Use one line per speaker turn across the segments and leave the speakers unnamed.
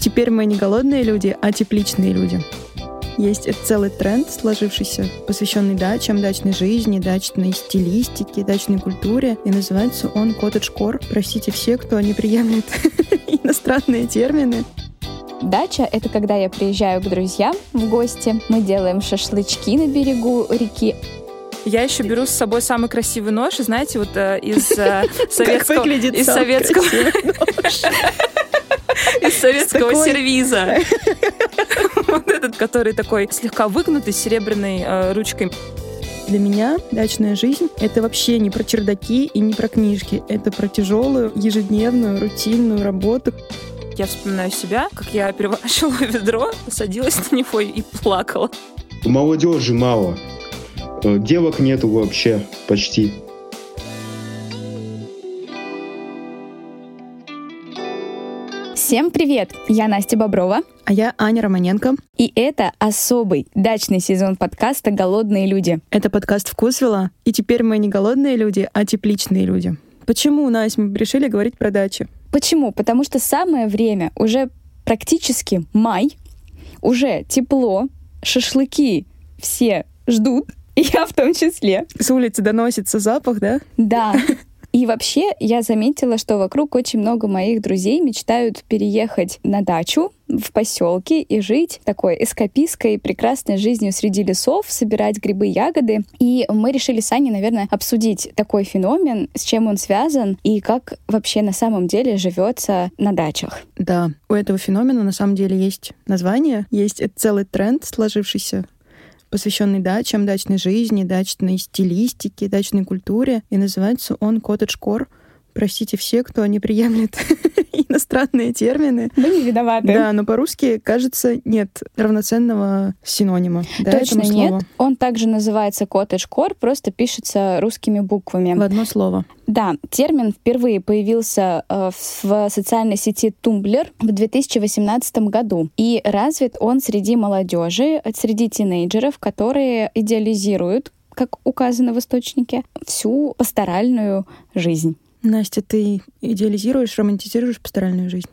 Теперь мы не голодные люди, а тепличные люди. Есть целый тренд, сложившийся, посвященный дачам, дачной жизни, дачной стилистике, дачной культуре. И называется он коттедж-кор. Простите все, кто не приемлет иностранные термины.
Дача — это когда я приезжаю к друзьям в гости, мы делаем шашлычки на берегу реки,
я еще беру с собой самый красивый нож, и знаете, вот э, из э, советского... из советского... из советского сервиза. Вот этот, который такой слегка выгнутый, с серебряной э, ручкой.
Для меня дачная жизнь — это вообще не про чердаки и не про книжки. Это про тяжелую, ежедневную, рутинную работу.
Я вспоминаю себя, как я переворачивала ведро, садилась на него и плакала.
Молодежи мало. Э, девок нету вообще почти.
Всем привет! Я Настя Боброва.
А я Аня Романенко.
И это особый дачный сезон подкаста «Голодные люди».
Это подкаст «Вкусвилла». И теперь мы не голодные люди, а тепличные люди. Почему, Настя, мы решили говорить про дачи?
Почему? Потому что самое время, уже практически май, уже тепло, шашлыки все ждут, я в том числе.
С улицы доносится запах, да?
Да. И вообще я заметила, что вокруг очень много моих друзей мечтают переехать на дачу в поселке и жить такой эскапистской прекрасной жизнью среди лесов, собирать грибы, ягоды. И мы решили с Аней, наверное, обсудить такой феномен, с чем он связан и как вообще на самом деле живется на дачах.
Да, у этого феномена на самом деле есть название, есть целый тренд сложившийся посвященный дачам, дачной жизни, дачной стилистике, дачной культуре. И называется он «Коттедж-кор». Простите все, кто не приемлет иностранные термины.
Мы не виноваты.
Да, но по-русски, кажется, нет равноценного синонима.
Да, Точно нет. Он также называется коттедж-кор, просто пишется русскими буквами.
В одно слово.
Да, термин впервые появился э, в социальной сети Tumblr в 2018 году. И развит он среди молодежи, среди тинейджеров, которые идеализируют как указано в источнике, всю пасторальную жизнь.
Настя, ты идеализируешь, романтизируешь пасторальную жизнь?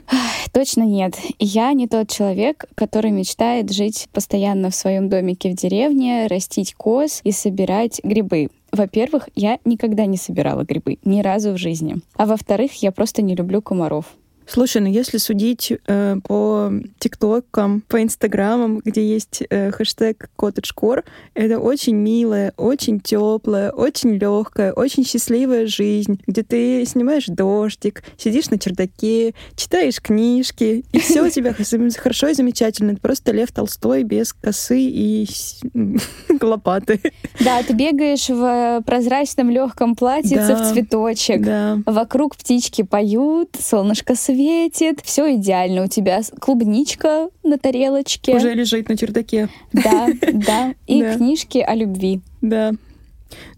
Точно нет. Я не тот человек, который мечтает жить постоянно в своем домике в деревне, растить коз и собирать грибы. Во-первых, я никогда не собирала грибы, ни разу в жизни. А во-вторых, я просто не люблю комаров.
Слушай, ну если судить э, по ТикТокам, по Инстаграмам, где есть э, хэштег коттеджкор, это очень милая, очень теплая, очень легкая, очень счастливая жизнь, где ты снимаешь дождик, сидишь на чердаке, читаешь книжки, и все у тебя хорошо и замечательно. Это просто Лев Толстой без косы и лопаты.
Да, ты бегаешь в прозрачном легком платьице в цветочек. Вокруг птички поют, солнышко светит светит, все идеально. У тебя клубничка на тарелочке.
Уже лежит на чердаке.
Да, да. И да. книжки о любви.
Да.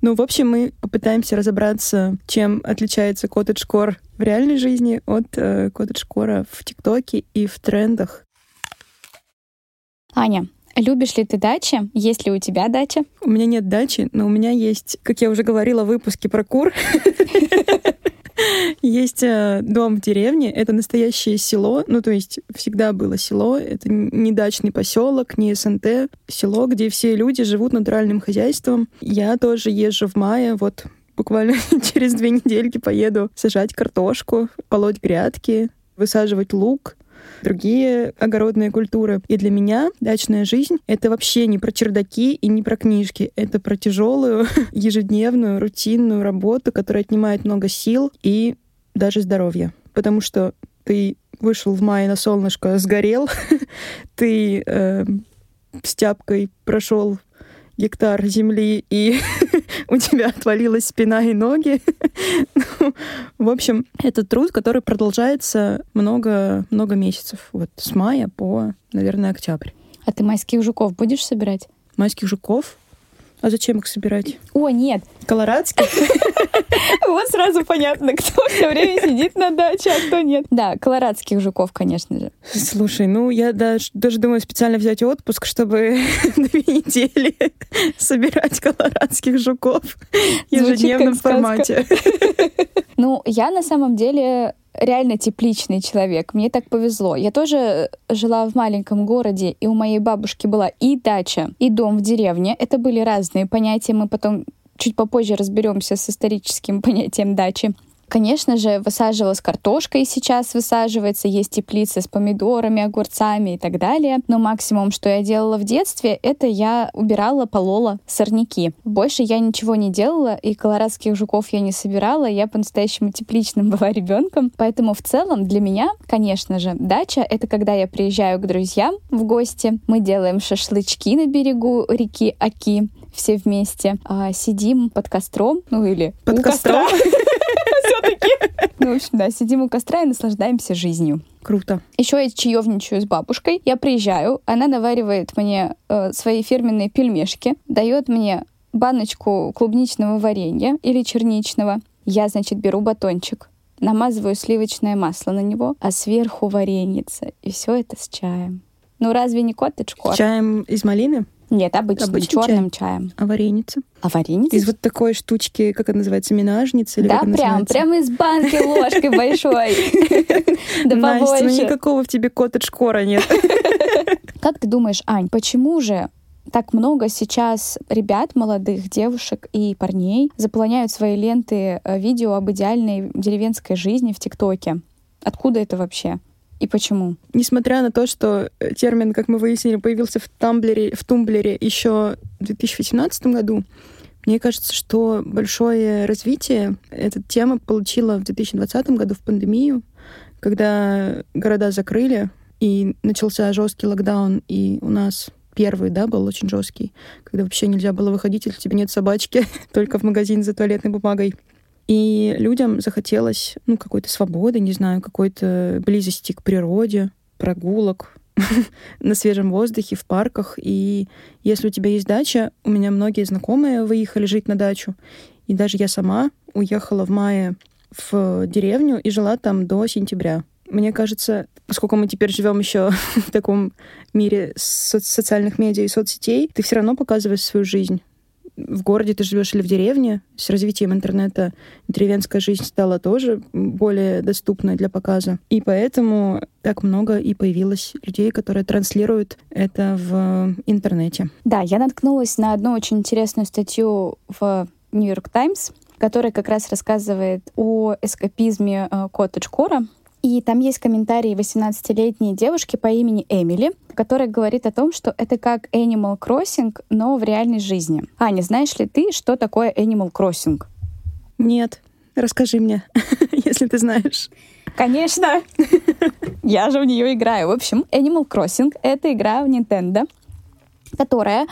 Ну, в общем, мы попытаемся разобраться, чем отличается коттедж-кор в реальной жизни от э, коттедж-кора в ТикТоке и в трендах.
Аня, Любишь ли ты дачи? Есть ли у тебя дача?
У меня нет дачи, но у меня есть, как я уже говорила, выпуски про кур. Есть э, дом в деревне, это настоящее село, ну то есть всегда было село, это не дачный поселок, не СНТ, село, где все люди живут натуральным хозяйством. Я тоже езжу в мае, вот буквально через две недельки поеду сажать картошку, полоть грядки, высаживать лук другие огородные культуры. И для меня дачная жизнь — это вообще не про чердаки и не про книжки. Это про тяжелую, ежедневную, рутинную работу, которая отнимает много сил и даже здоровья. Потому что ты вышел в мае на солнышко, сгорел, ты э, с тяпкой прошел гектар земли, и у тебя отвалилась спина и ноги. ну, в общем, это труд, который продолжается много-много месяцев. Вот с мая по, наверное, октябрь.
А ты майских жуков будешь собирать?
Майских жуков? А зачем их собирать?
О, нет.
Колорадских?
Вот сразу понятно, кто все время сидит на даче, а кто нет. Да, колорадских жуков, конечно же.
Слушай, ну я даже, даже думаю специально взять отпуск, чтобы две недели собирать колорадских жуков в ежедневном формате.
Ну, я на самом деле реально тепличный человек. Мне так повезло. Я тоже жила в маленьком городе, и у моей бабушки была и дача, и дом в деревне. Это были разные понятия. Мы потом чуть попозже разберемся с историческим понятием дачи. Конечно же, высаживалась картошка и сейчас высаживается, есть теплицы с помидорами, огурцами и так далее. Но максимум, что я делала в детстве, это я убирала, полола сорняки. Больше я ничего не делала, и колорадских жуков я не собирала. Я по-настоящему тепличным была ребенком. Поэтому в целом для меня, конечно же, дача — это когда я приезжаю к друзьям в гости, мы делаем шашлычки на берегу реки Аки, все вместе, а, сидим под костром, ну или
под костром.
Все-таки. Ну, в общем, да, сидим у костра и наслаждаемся жизнью.
Круто.
Еще я чаевничаю с бабушкой. Я приезжаю, она наваривает мне э, свои фирменные пельмешки, дает мне баночку клубничного варенья или черничного. Я, значит, беру батончик, намазываю сливочное масло на него, а сверху вареница. И все это с чаем. Ну разве не коттедж
С чаем из малины?
Нет, обычным, обычным черным чаем. чаем.
А вареница?
А вареница?
Из вот такой штучки, как это называется, минажницы?
Или да, прям, называется? прямо из банки ложкой большой.
Да Настя, ну никакого в тебе коттедж-кора нет.
Как ты думаешь, Ань, почему же так много сейчас ребят, молодых девушек и парней заполняют свои ленты э, видео об идеальной деревенской жизни в ТикТоке? Откуда это вообще? И почему?
Несмотря на то, что э, термин, как мы выяснили, появился в Тамблере, в Тумблере еще в 2018 году, мне кажется, что большое развитие эта тема получила в 2020 году в пандемию, когда города закрыли, и начался жесткий локдаун, и у нас первый, да, был очень жесткий, когда вообще нельзя было выходить, если у тебя нет собачки, только в магазин за туалетной бумагой. И людям захотелось, ну, какой-то свободы, не знаю, какой-то близости к природе, прогулок на свежем воздухе, в парках. И если у тебя есть дача, у меня многие знакомые выехали жить на дачу. И даже я сама уехала в мае в деревню и жила там до сентября. Мне кажется, поскольку мы теперь живем еще в таком мире со- социальных медиа и соцсетей, ты все равно показываешь свою жизнь в городе ты живешь или в деревне. С развитием интернета деревенская жизнь стала тоже более доступной для показа. И поэтому так много и появилось людей, которые транслируют это в интернете.
Да, я наткнулась на одну очень интересную статью в Нью-Йорк Таймс, которая как раз рассказывает о эскапизме э, коттедж-кора, и там есть комментарий 18-летней девушки по имени Эмили, которая говорит о том, что это как Animal Crossing, но в реальной жизни. Аня, знаешь ли ты, что такое Animal Crossing?
Нет. Расскажи мне, если ты знаешь.
Конечно. Я же в нее играю. В общем, Animal Crossing — это игра в Nintendo, которая,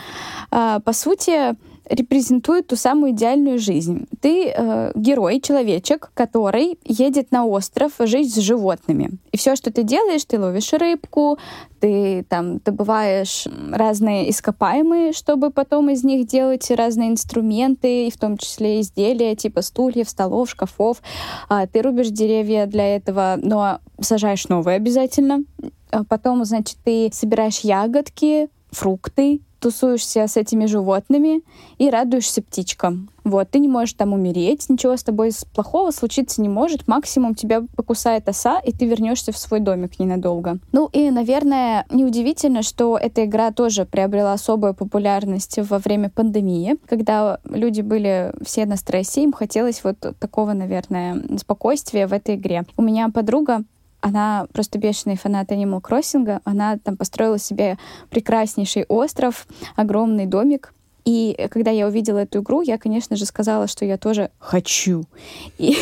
а, по сути, репрезентует ту самую идеальную жизнь. Ты э, герой, человечек, который едет на остров жить с животными. И все, что ты делаешь, ты ловишь рыбку, ты там добываешь разные ископаемые, чтобы потом из них делать разные инструменты, и в том числе изделия типа стульев, столов, шкафов. А, ты рубишь деревья для этого, но сажаешь новые обязательно. А потом, значит, ты собираешь ягодки, фрукты, тусуешься с этими животными и радуешься птичкам. Вот, ты не можешь там умереть, ничего с тобой плохого случиться не может. Максимум тебя покусает оса, и ты вернешься в свой домик ненадолго. Ну и, наверное, неудивительно, что эта игра тоже приобрела особую популярность во время пандемии, когда люди были все на стрессе, им хотелось вот такого, наверное, спокойствия в этой игре. У меня подруга она просто бешеный фанат Animal Crossing. Она там построила себе прекраснейший остров, огромный домик. И когда я увидела эту игру, я, конечно же, сказала, что я тоже хочу. И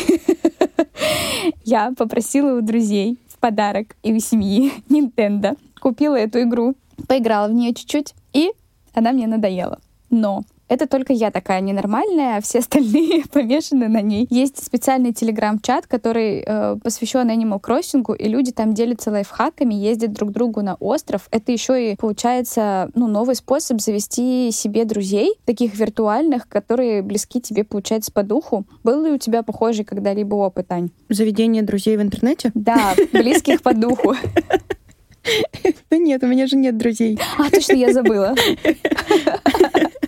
я попросила у друзей в подарок и у семьи Nintendo. Купила эту игру, поиграла в нее чуть-чуть, и она мне надоела. Но это только я такая ненормальная, а все остальные помешаны на ней. Есть специальный телеграм-чат, который э, посвящен Animal Crossing, и люди там делятся лайфхаками, ездят друг к другу на остров. Это еще и получается ну, новый способ завести себе друзей, таких виртуальных, которые близки тебе, получается, по духу. Был ли у тебя похожий когда-либо опыт, Ань?
Заведение друзей в интернете?
Да, близких по духу.
Да нет, у меня же нет друзей.
А, точно, я забыла.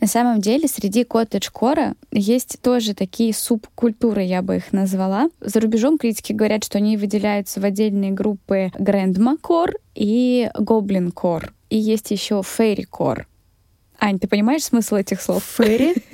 На самом деле среди коттедж-кора есть тоже такие субкультуры, я бы их назвала. За рубежом критики говорят, что они выделяются в отдельные группы грэндма-кор и гоблин-кор. И есть еще фейри-кор. Ань, ты понимаешь смысл этих слов?
Фэри?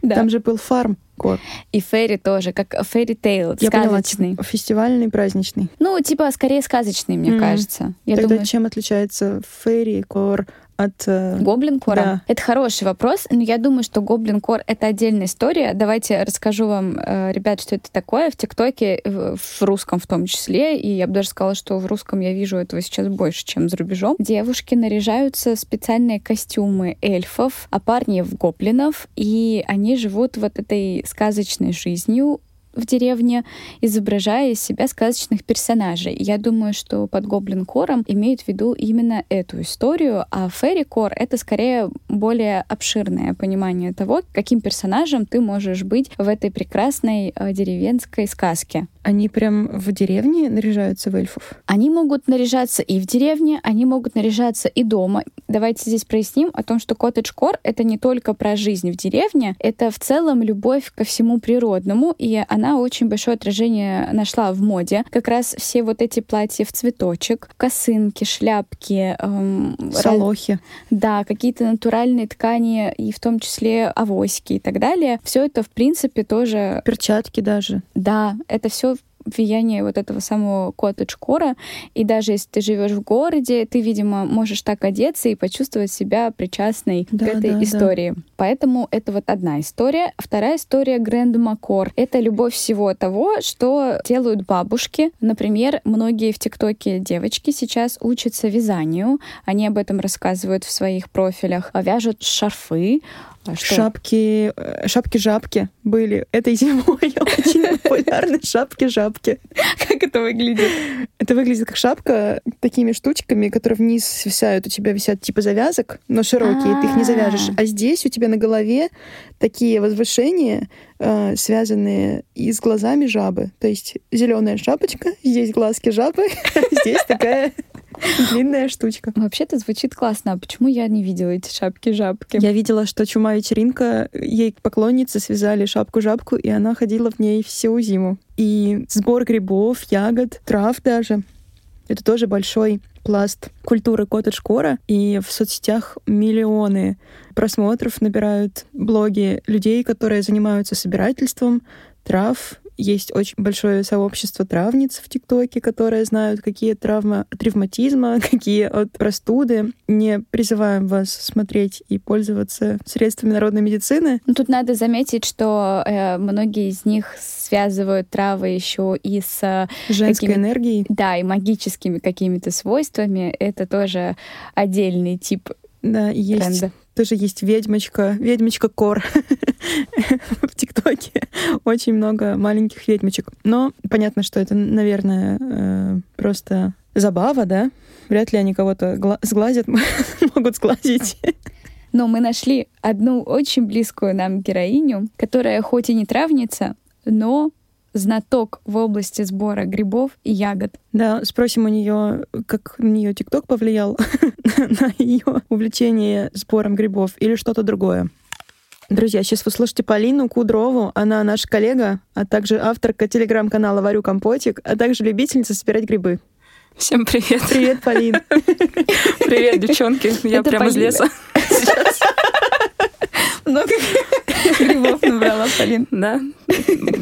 Да.
Там же был фарм кор.
И фэри тоже, как фэри тейл,
Я поняла,
сказочный.
типа, фестивальный, праздничный.
Ну, типа, скорее сказочный, мне
Мгм.
кажется. Я
Тогда
думаю,
чем отличается фэри кор от... э,
Гоблин кора?
Да.
Это хороший вопрос, но я думаю, что гоблин кор это отдельная история. Давайте расскажу вам, э, ребят, что это такое в ТикТоке, в в русском в том числе. И я бы даже сказала, что в русском я вижу этого сейчас больше, чем за рубежом. Девушки наряжаются в специальные костюмы эльфов, а парни в гоблинов, и они живут вот этой сказочной жизнью в деревне, изображая из себя сказочных персонажей. Я думаю, что под гоблин-кором имеют в виду именно эту историю, а фэри-кор — это скорее более обширное понимание того, каким персонажем ты можешь быть в этой прекрасной э, деревенской сказке.
Они прям в деревне наряжаются в эльфов?
Они могут наряжаться и в деревне, они могут наряжаться и дома. Давайте здесь проясним о том, что коттедж-кор — это не только про жизнь в деревне, это в целом любовь ко всему природному, и она очень большое отражение нашла в моде. Как раз все вот эти платья в цветочек, косынки, шляпки, эм, раз-
Солохи.
да, какие-то натуральные ткани, и в том числе авоськи и так далее. Все это, в принципе, тоже
Перчатки даже.
да, это все влияние вот этого самого коттедж-кора. И даже если ты живешь в городе, ты, видимо, можешь так одеться и почувствовать себя причастной
Да,
к этой
да, да.
истории. Поэтому это вот одна история. Вторая история Грэндма Кор. Это любовь всего того, что делают бабушки. Например, многие в ТикТоке девочки сейчас учатся вязанию. Они об этом рассказывают в своих профилях. Вяжут шарфы. А что?
Шапки, э, шапки-жапки были этой зимой очень популярны шапки-жапки.
Как это выглядит?
Это выглядит как шапка такими штучками, которые вниз свисают. У тебя висят типа завязок, но широкие, ты их не завяжешь. А здесь у тебя на голове такие возвышения, э, связанные и с глазами жабы. То есть зеленая шапочка, здесь глазки жабы, здесь такая длинная штучка.
Вообще-то звучит классно. А почему я не видела эти шапки-жапки?
Я видела, что чума вечеринка, ей поклонницы связали шапку-жапку, и она ходила в ней всю зиму. И сбор грибов, ягод, трав даже. Это тоже большой пласт культуры коттедж-кора, и в соцсетях миллионы просмотров набирают блоги людей, которые занимаются собирательством трав. Есть очень большое сообщество травниц в ТикТоке, которые знают, какие травмы от ревматизма, какие от простуды. Не призываем вас смотреть и пользоваться средствами народной медицины.
Ну, тут надо заметить, что э, многие из них связывают травы еще и с э,
Женской энергией.
да, и магическими какими-то свойствами. Это тоже отдельный тип
Да, есть
тренда.
Тоже есть ведьмочка, ведьмочка Кор в ТикТоке. Очень много маленьких ведьмочек. Но понятно, что это, наверное, э, просто забава, да? Вряд ли они кого-то гла- сглазят, могут сглазить.
Но мы нашли одну очень близкую нам героиню, которая хоть и не травница, но знаток в области сбора грибов и ягод.
Да, спросим у нее, как на нее ТикТок повлиял на ее увлечение сбором грибов или что-то другое. Друзья, сейчас вы слышите Полину Кудрову. Она наш коллега, а также авторка телеграм-канала «Варю компотик», а также любительница собирать грибы.
Всем привет.
Привет, Полин.
Привет, девчонки. Я прямо из леса.
Много грибов набрала, Полин.
Да.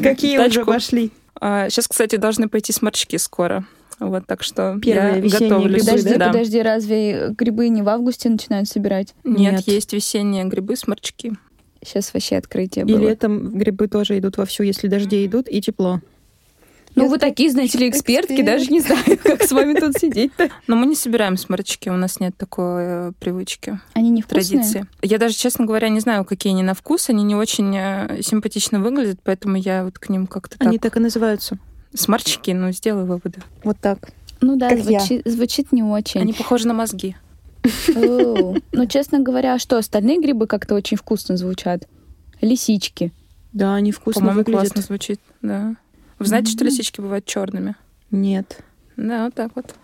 Какие уже пошли?
Сейчас, кстати, должны пойти сморчки скоро. Вот, так что
Первые
я
весенние
готовлюсь.
грибы,
Подожди,
да?
подожди, разве грибы не в августе начинают собирать?
Нет,
Нет.
есть весенние грибы, сморчки.
Сейчас вообще открытие
И
было.
летом грибы тоже идут вовсю, если дожди идут и тепло.
Ну,
Я
вы такие, знаете ли, экспертки,
эксперт.
даже не знаю, как с вами тут сидеть-то.
Но мы не собираем сморчки, у нас нет такой э, привычки,
Они не вкусные?
традиции. Я даже, честно говоря, не знаю, какие они на вкус. Они не очень э, симпатично выглядят, поэтому я вот к ним как-то так...
Они так и называются.
Сморчки, ну, сделай выводы.
Вот так.
Ну да,
Как я.
звучит, не очень.
Они похожи на мозги.
Ну, честно говоря, а что, остальные грибы как-то очень вкусно звучат? Лисички.
Да, они вкусно
По-моему,
выглядят.
классно звучит, да. Вы знаете, что лисички бывают черными?
Нет.
Да, вот так вот.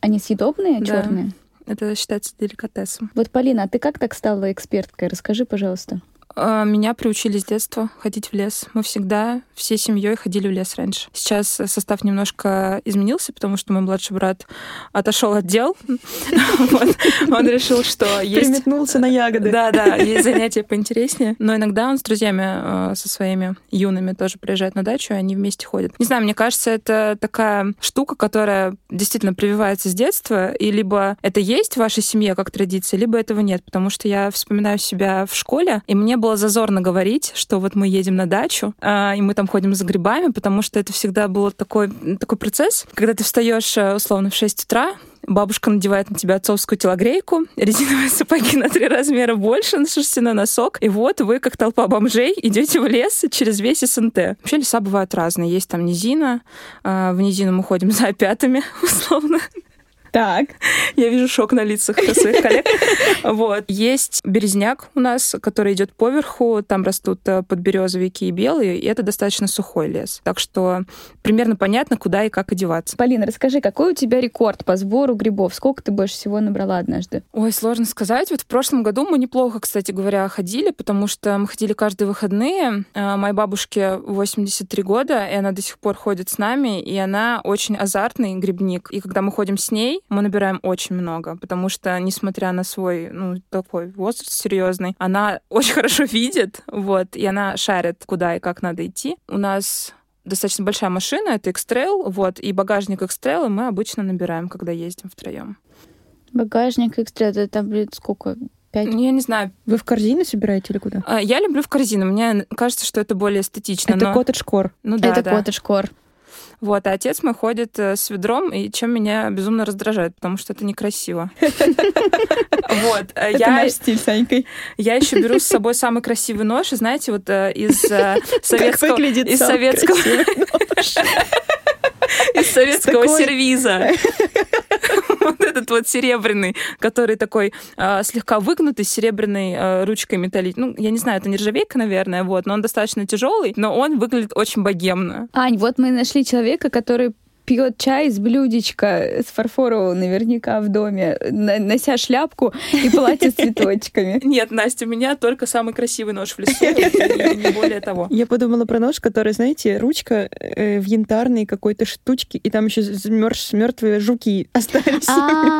Они съедобные,
Да.
черные?
Это считается деликатесом.
Вот, Полина, а ты как так стала эксперткой? Расскажи, пожалуйста.
А, меня приучили с детства ходить в лес. Мы всегда всей семьей ходили в лес раньше. Сейчас состав немножко изменился, потому что мой младший брат отошел от дел. Он решил, что есть...
Приметнулся на ягоды.
Да, да, есть занятия поинтереснее. Но иногда он с друзьями, а, со своими юными тоже приезжает на дачу, и они вместе ходят. Не знаю, мне кажется, это такая штука, которая действительно прививается с детства, и либо это есть в вашей семье как традиция, либо этого нет. Потому что я вспоминаю себя в школе, и мне было зазорно говорить, что вот мы едем на дачу, а, и мы там ходим за грибами, потому что это всегда был такой, такой процесс, когда ты встаешь э, условно в 6 утра, Бабушка надевает на тебя отцовскую телогрейку, резиновые сапоги на три размера больше, на шерстяной носок. И вот вы, как толпа бомжей, идете в лес через весь СНТ. Вообще леса бывают разные. Есть там низина. А, в низину мы ходим за опятами, условно.
Так.
Я вижу шок на лицах своих коллег. Вот. Есть березняк у нас, который идет поверху. Там растут э, подберезовики и белые, и это достаточно сухой лес. Так что примерно понятно, куда и как одеваться.
Полина, расскажи, какой у тебя рекорд по сбору грибов? Сколько ты больше всего набрала однажды?
Ой, сложно сказать. Вот в прошлом году мы неплохо, кстати говоря, ходили, потому что мы ходили каждые выходные. Э, моей бабушке 83 года, и она до сих пор ходит с нами, и она очень азартный грибник. И когда мы ходим с ней, мы набираем очень много, потому что, несмотря на свой, ну, такой возраст серьезный, она очень хорошо видит, вот, и она шарит, куда и как надо идти. У нас достаточно большая машина, это X-Trail, вот, и багажник X-Trail мы обычно набираем, когда ездим втроем.
Багажник X-Trail, это там, блин, сколько? Пять?
Ну, я не знаю.
Вы в корзины собираете или куда?
А, я люблю в корзину. Мне кажется, что это более эстетично.
Это
но...
коттедж-кор.
Ну да,
это
да.
коттедж-кор.
Вот, а отец мой ходит э, с ведром, и чем меня безумно раздражает, потому что это некрасиво. Вот.
э, Это наш стиль, Санькой.
Я еще беру с собой самый красивый нож, и знаете, вот э, из советского... Из советского... Из советского сервиза. Вот этот вот серебряный, который такой э, слегка выгнутый, с серебряной э, ручкой металлической. Ну, я не знаю, это нержавейка, наверное, вот, но он достаточно тяжелый, но он выглядит очень богемно.
Ань, вот мы нашли человека, который пьет чай из блюдечка с фарфорового наверняка в доме, нося шляпку и платье с цветочками.
Нет, Настя, у меня только самый красивый нож в лесу, не более того.
Я подумала про нож, который, знаете, ручка э, в янтарной какой-то штучке, и там еще мертвые жуки остались.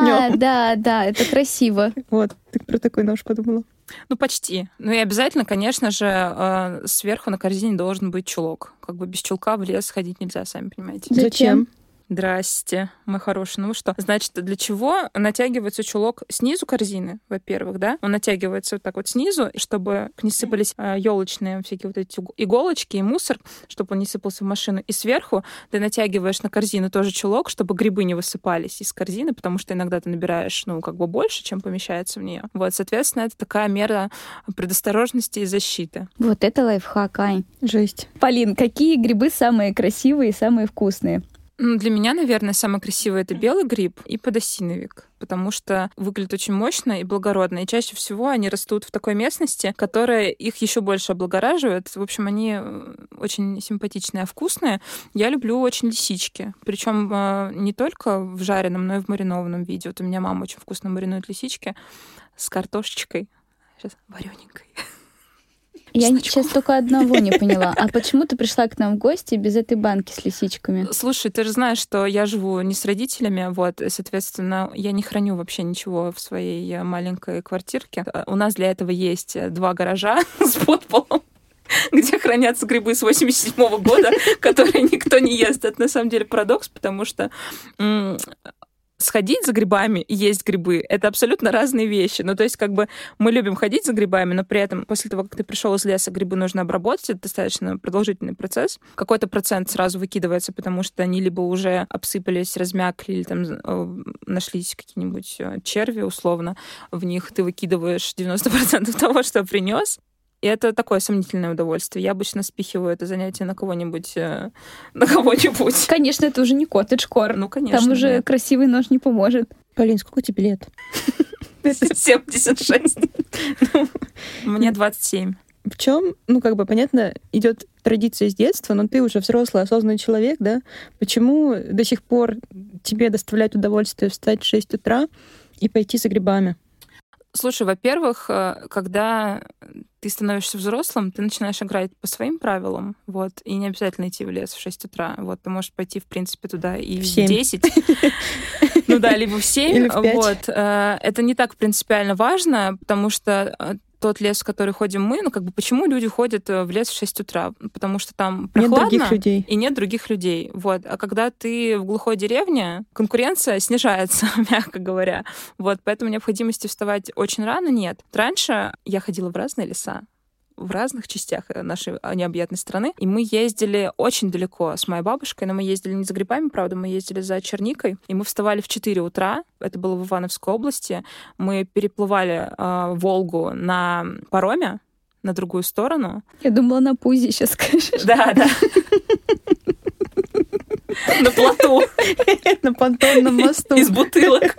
А, да, да, это красиво.
Вот, так про такой нож подумала.
Ну, почти. Ну и обязательно, конечно же, э, сверху на корзине должен быть чулок. Как бы без чулка в лес ходить нельзя, сами понимаете.
Зачем?
Здрасте, мой хороший. Ну что? Значит, для чего натягивается чулок снизу корзины, во-первых, да? Он натягивается вот так вот снизу, чтобы не сыпались елочные всякие вот эти иголочки и мусор, чтобы он не сыпался в машину. И сверху ты натягиваешь на корзину тоже чулок, чтобы грибы не высыпались из корзины, потому что иногда ты набираешь, ну, как бы больше, чем помещается в нее. Вот, соответственно, это такая мера предосторожности и защиты.
Вот это лайфхак, Ань.
Жесть.
Полин, какие грибы самые красивые и самые вкусные?
Ну, для меня, наверное, самый красивый это белый гриб и подосиновик, потому что выглядит очень мощно и благородно. И чаще всего они растут в такой местности, которая их еще больше облагораживает. В общем, они э, очень симпатичные, а вкусные. Я люблю очень лисички. Причем э, не только в жареном, но и в маринованном виде. Вот у меня мама очень вкусно маринует лисички с картошечкой. Сейчас варененькой.
Я сейчас только одного не поняла. А почему ты пришла к нам в гости без этой банки с лисичками?
Слушай, ты же знаешь, что я живу не с родителями, вот, соответственно, я не храню вообще ничего в своей э, маленькой квартирке. У нас для этого есть э, два гаража с подполом где хранятся грибы с 87 -го года, которые никто не ест. Это на самом деле парадокс, потому что сходить за грибами и есть грибы — это абсолютно разные вещи. Ну, то есть, как бы мы любим ходить за грибами, но при этом после того, как ты пришел из леса, грибы нужно обработать. Это достаточно продолжительный процесс. Какой-то процент сразу выкидывается, потому что они либо уже обсыпались, размякли, или там э, нашлись какие-нибудь э, черви, условно, в них ты выкидываешь 90% того, что принес, и это такое сомнительное удовольствие. Я обычно спихиваю это занятие на кого-нибудь. Э, на кого-нибудь.
Конечно, это уже не коттедж-кор.
Ну, конечно.
Там уже нет. красивый нож не поможет.
Полин, сколько тебе лет?
76. Мне 27.
В чем, ну, как бы, понятно, идет традиция с детства, но ты уже взрослый, осознанный человек, да? Почему до сих пор тебе доставляет удовольствие встать в 6 утра И пойти за грибами.
Слушай, во-первых, э, когда ты становишься взрослым, ты начинаешь играть по своим правилам, вот, и не обязательно идти в лес в 6 утра. Вот, ты можешь пойти, в принципе, туда и в, в 10. Ну да, либо в 7. Вот. Э, это не так принципиально важно, потому что э, тот лес, в который ходим мы, ну как бы почему люди ходят э, в лес в 6 утра? Потому что там прохладно нет других людей. и нет других людей. Вот. А когда ты в глухой деревне, конкуренция снижается, мягко говоря. Вот. Поэтому необходимости вставать очень рано нет. Раньше я ходила в разные леса в разных частях э, нашей а, необъятной страны. И мы ездили очень далеко с моей бабушкой, но мы ездили не за грибами, правда, мы ездили за черникой. И мы вставали в 4 утра, это было в Ивановской области. Мы переплывали э, Волгу на пароме, на другую сторону.
Я думала, на пузе сейчас скажешь.
Да, да. На плоту.
На понтонном мосту.
Из бутылок.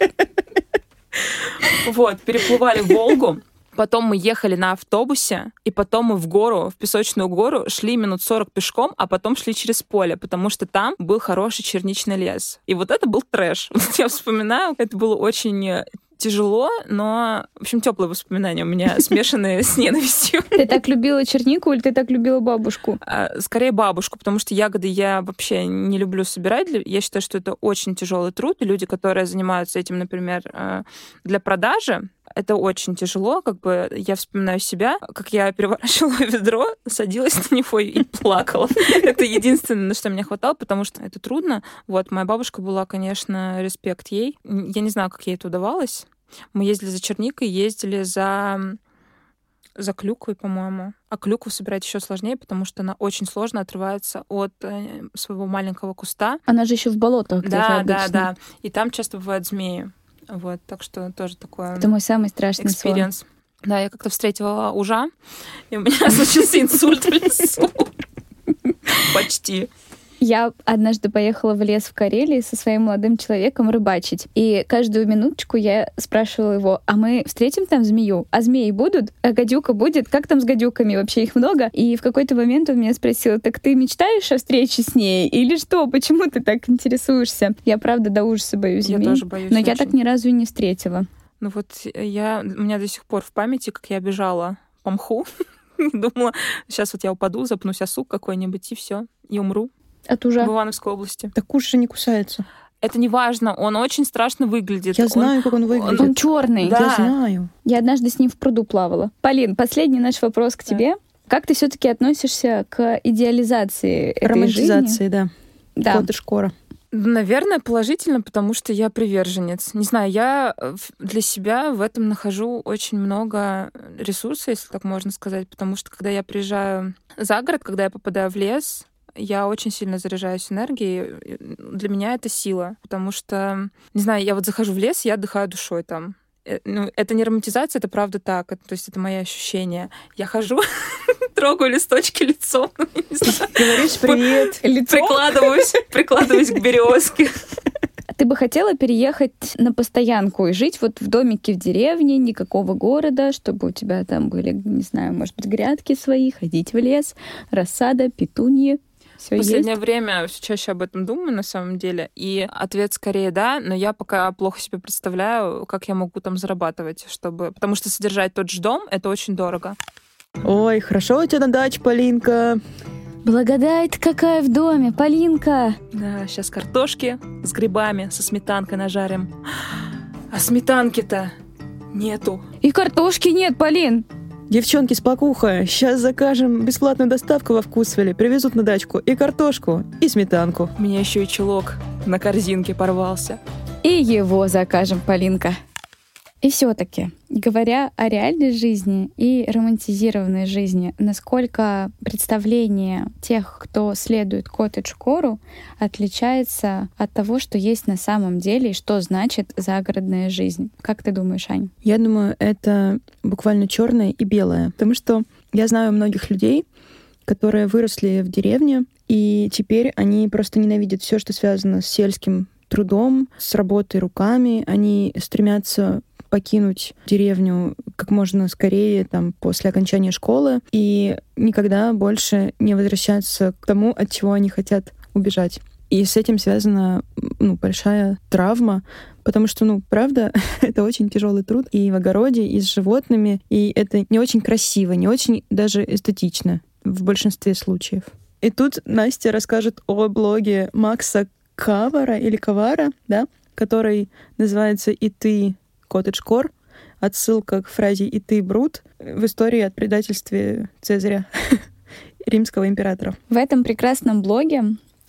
Вот, переплывали Волгу. Потом мы ехали на автобусе, и потом мы в гору, в песочную гору, шли минут 40 пешком, а потом шли через поле, потому что там был хороший черничный лес. И вот это был трэш. Я вспоминаю, это было очень тяжело, но, в общем, теплые воспоминания у меня смешанные с ненавистью.
Ты так любила чернику или ты так любила бабушку?
А, скорее бабушку, потому что ягоды я вообще не люблю собирать. Я считаю, что это очень тяжелый труд. Люди, которые занимаются этим, например, э, для продажи, это очень тяжело, как бы я вспоминаю себя, как я переворачивала ведро, садилась на него и плакала. Это единственное, на что мне хватало, потому что это трудно. Вот, моя бабушка была, конечно, респект ей. Я не знаю, как ей это удавалось. Мы ездили за черникой, ездили за за клюквой, по-моему. А клюкву собирать еще сложнее, потому что она очень сложно отрывается от э, своего маленького куста.
Она же еще в болотах.
Да, да, да. И там часто бывают змеи. Вот, так что тоже такое...
Это мой самый страшный experience. сон.
Да, я как-то встретила ужа, и у меня случился инсульт в лесу. Почти.
Я однажды поехала в лес в Карелии со своим молодым человеком рыбачить. И каждую минуточку я спрашивала его, а мы встретим там змею? А змеи будут? А гадюка будет? Как там с гадюками? Вообще их много? И в какой-то момент он меня спросил, так ты мечтаешь о встрече с ней? Или что? Почему ты так интересуешься? Я правда до ужаса боюсь змей.
Я тоже боюсь.
Но
очень.
я так ни разу и не встретила.
Ну вот я, у меня до сих пор в памяти, как я бежала по мху. Думала, сейчас вот я упаду, запнусь о сук какой-нибудь, и все, и умру.
От ужа.
В Ивановской области.
Так уж же не кусается.
Это не важно, он очень страшно выглядит.
Я знаю, он, как он выглядит.
Он, он черный.
Да.
Я знаю.
Я однажды с ним в пруду плавала. Полин, последний наш вопрос к да. тебе. Как ты все-таки относишься к идеализации этой
Романтизации,
жизни?
да. Да. Кода шкора.
Наверное, положительно, потому что я приверженец. Не знаю, я для себя в этом нахожу очень много ресурсов, если так можно сказать, потому что когда я приезжаю за город, когда я попадаю в лес, я очень сильно заряжаюсь энергией. Для меня это сила, потому что, не знаю, я вот захожу в лес, я отдыхаю душой там. Э, ну, это не романтизация, это правда так. то есть это мои ощущения. Я хожу, трогаю листочки лицом. Ну,
Говоришь привет.
Прикладываюсь, прикладываюсь к березке.
Ты бы хотела переехать на постоянку и жить вот в домике в деревне, никакого города, чтобы у тебя там были, не знаю, может быть, грядки свои, ходить в лес, рассада, петуньи. Все
в последнее
есть?
время все чаще об этом думаю, на самом деле. И ответ скорее да, но я пока плохо себе представляю, как я могу там зарабатывать, чтобы... Потому что содержать тот же дом — это очень дорого.
Ой, хорошо у тебя на даче, Полинка.
Благодать какая в доме, Полинка!
Да, сейчас картошки с грибами, со сметанкой нажарим. А сметанки-то нету.
И картошки нет, Полин!
Девчонки, спокуха, сейчас закажем бесплатную доставку во Вкусвеле, привезут на дачку и картошку, и сметанку.
У меня еще и чулок на корзинке порвался.
И его закажем, Полинка. И все-таки, говоря о реальной жизни и романтизированной жизни, насколько представление тех, кто следует коттедж-кору, отличается от того, что есть на самом деле и что значит загородная жизнь? Как ты думаешь, Ань?
Я думаю, это буквально черное и белое. Потому что я знаю многих людей, которые выросли в деревне, и теперь они просто ненавидят все, что связано с сельским трудом, с работой руками. Они стремятся покинуть деревню как можно скорее, там, после окончания школы, и никогда больше не возвращаться к тому, от чего они хотят убежать. И с этим связана ну, большая травма, потому что, ну, правда, это очень тяжелый труд и в огороде, и с животными, и это не очень красиво, не очень даже эстетично в большинстве случаев. И тут Настя расскажет о блоге Макса Кавара или Кавара, да, который называется «И ты, коттедж-кор», отсылка к фразе «И ты, Брут» в истории о предательстве Цезаря, римского императора.
В этом прекрасном блоге,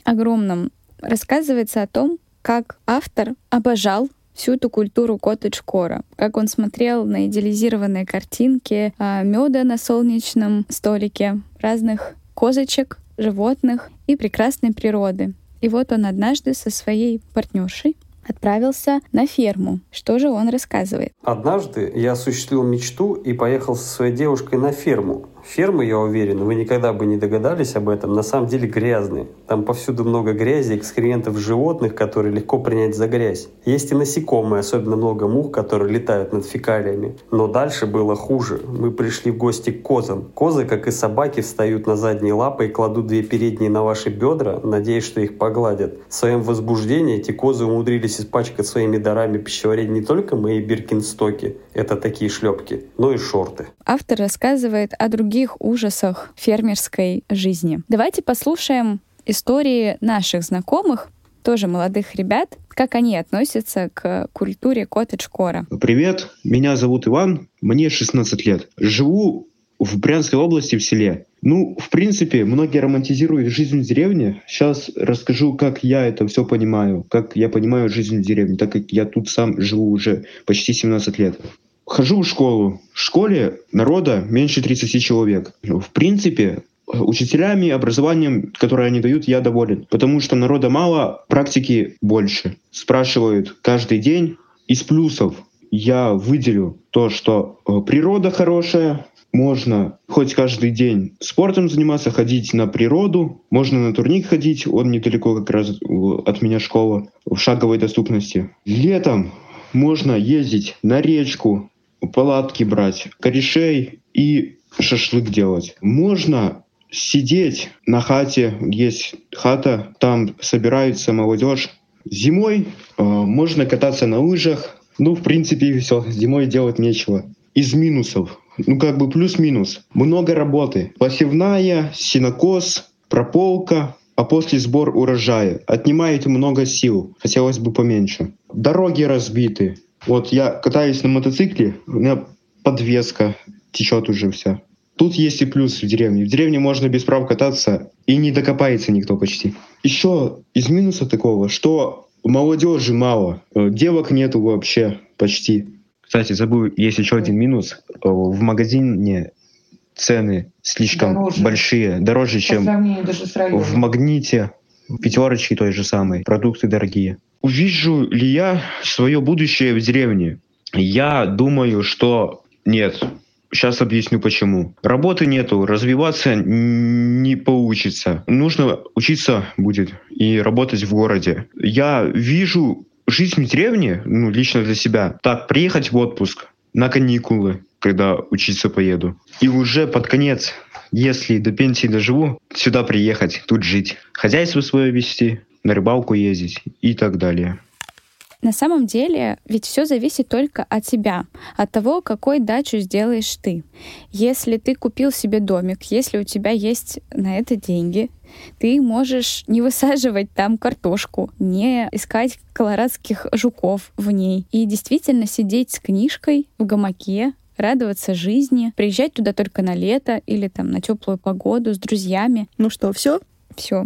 огромном, рассказывается о том, как автор обожал всю эту культуру коттедж-кора, как он смотрел на идеализированные картинки а, меда на солнечном столике, разных козочек, животных и прекрасной природы. И вот он однажды со своей партнершей отправился на ферму. Что же он рассказывает?
Однажды я осуществил мечту и поехал со своей девушкой на ферму. Фермы, я уверен, вы никогда бы не догадались об этом, на самом деле грязные. Там повсюду много грязи, экскрементов животных, которые легко принять за грязь. Есть и насекомые, особенно много мух, которые летают над фекалиями. Но дальше было хуже. Мы пришли в гости к козам. Козы, как и собаки, встают на задние лапы и кладут две передние на ваши бедра, надеясь, что их погладят. В своем возбуждении эти козы умудрились испачкать своими дарами пищеварения не только мои биркинстоки, это такие шлепки, но и шорты.
Автор рассказывает о других других ужасах фермерской жизни. Давайте послушаем истории наших знакомых, тоже молодых ребят, как они относятся к культуре коттедж-кора.
Привет, меня зовут Иван, мне 16 лет. Живу в Брянской области в селе. Ну, в принципе, многие романтизируют жизнь в деревне. Сейчас расскажу, как я это все понимаю, как я понимаю жизнь в деревне, так как я тут сам живу уже почти 17 лет. Хожу в школу. В школе народа меньше 30 человек. В принципе, учителями, образованием, которое они дают, я доволен. Потому что народа мало, практики больше. Спрашивают каждый день. Из плюсов я выделю то, что э, природа хорошая, можно хоть каждый день спортом заниматься, ходить на природу, можно на турник ходить, он недалеко как раз от меня школа, в шаговой доступности. Летом можно ездить на речку, палатки брать, корешей и шашлык делать. Можно сидеть на хате, есть хата, там собирается молодежь. Зимой э, можно кататься на лыжах. Ну, в принципе, все. Зимой делать нечего. Из минусов, ну как бы плюс-минус, много работы. Посевная, синокос, прополка, а после сбор урожая. Отнимает много сил, хотелось бы поменьше. Дороги разбиты, вот я катаюсь на мотоцикле, у меня подвеска течет уже вся. Тут есть и плюс в деревне. В деревне можно без прав кататься, и не докопается никто почти. Еще из минуса такого, что молодежи мало, э, девок нету вообще почти. Кстати, забыл, есть еще один минус. Э, в магазине цены слишком дороже. большие, дороже, По чем в магните, в пятерочке той же самой. Продукты дорогие. Увижу ли я свое будущее в деревне? Я думаю, что нет. Сейчас объясню почему. Работы нету, развиваться не получится. Нужно учиться будет и работать в городе. Я вижу жизнь в деревне, ну, лично для себя, так, приехать в отпуск на каникулы, когда учиться поеду. И уже под конец, если до пенсии доживу, сюда приехать, тут жить. Хозяйство свое вести, на рыбалку ездить и так далее.
На самом деле, ведь все зависит только от тебя, от того, какой дачу сделаешь ты. Если ты купил себе домик, если у тебя есть на это деньги, ты можешь не высаживать там картошку, не искать колорадских жуков в ней и действительно сидеть с книжкой в гамаке, радоваться жизни, приезжать туда только на лето или там на теплую погоду с друзьями.
Ну что, все?
Все.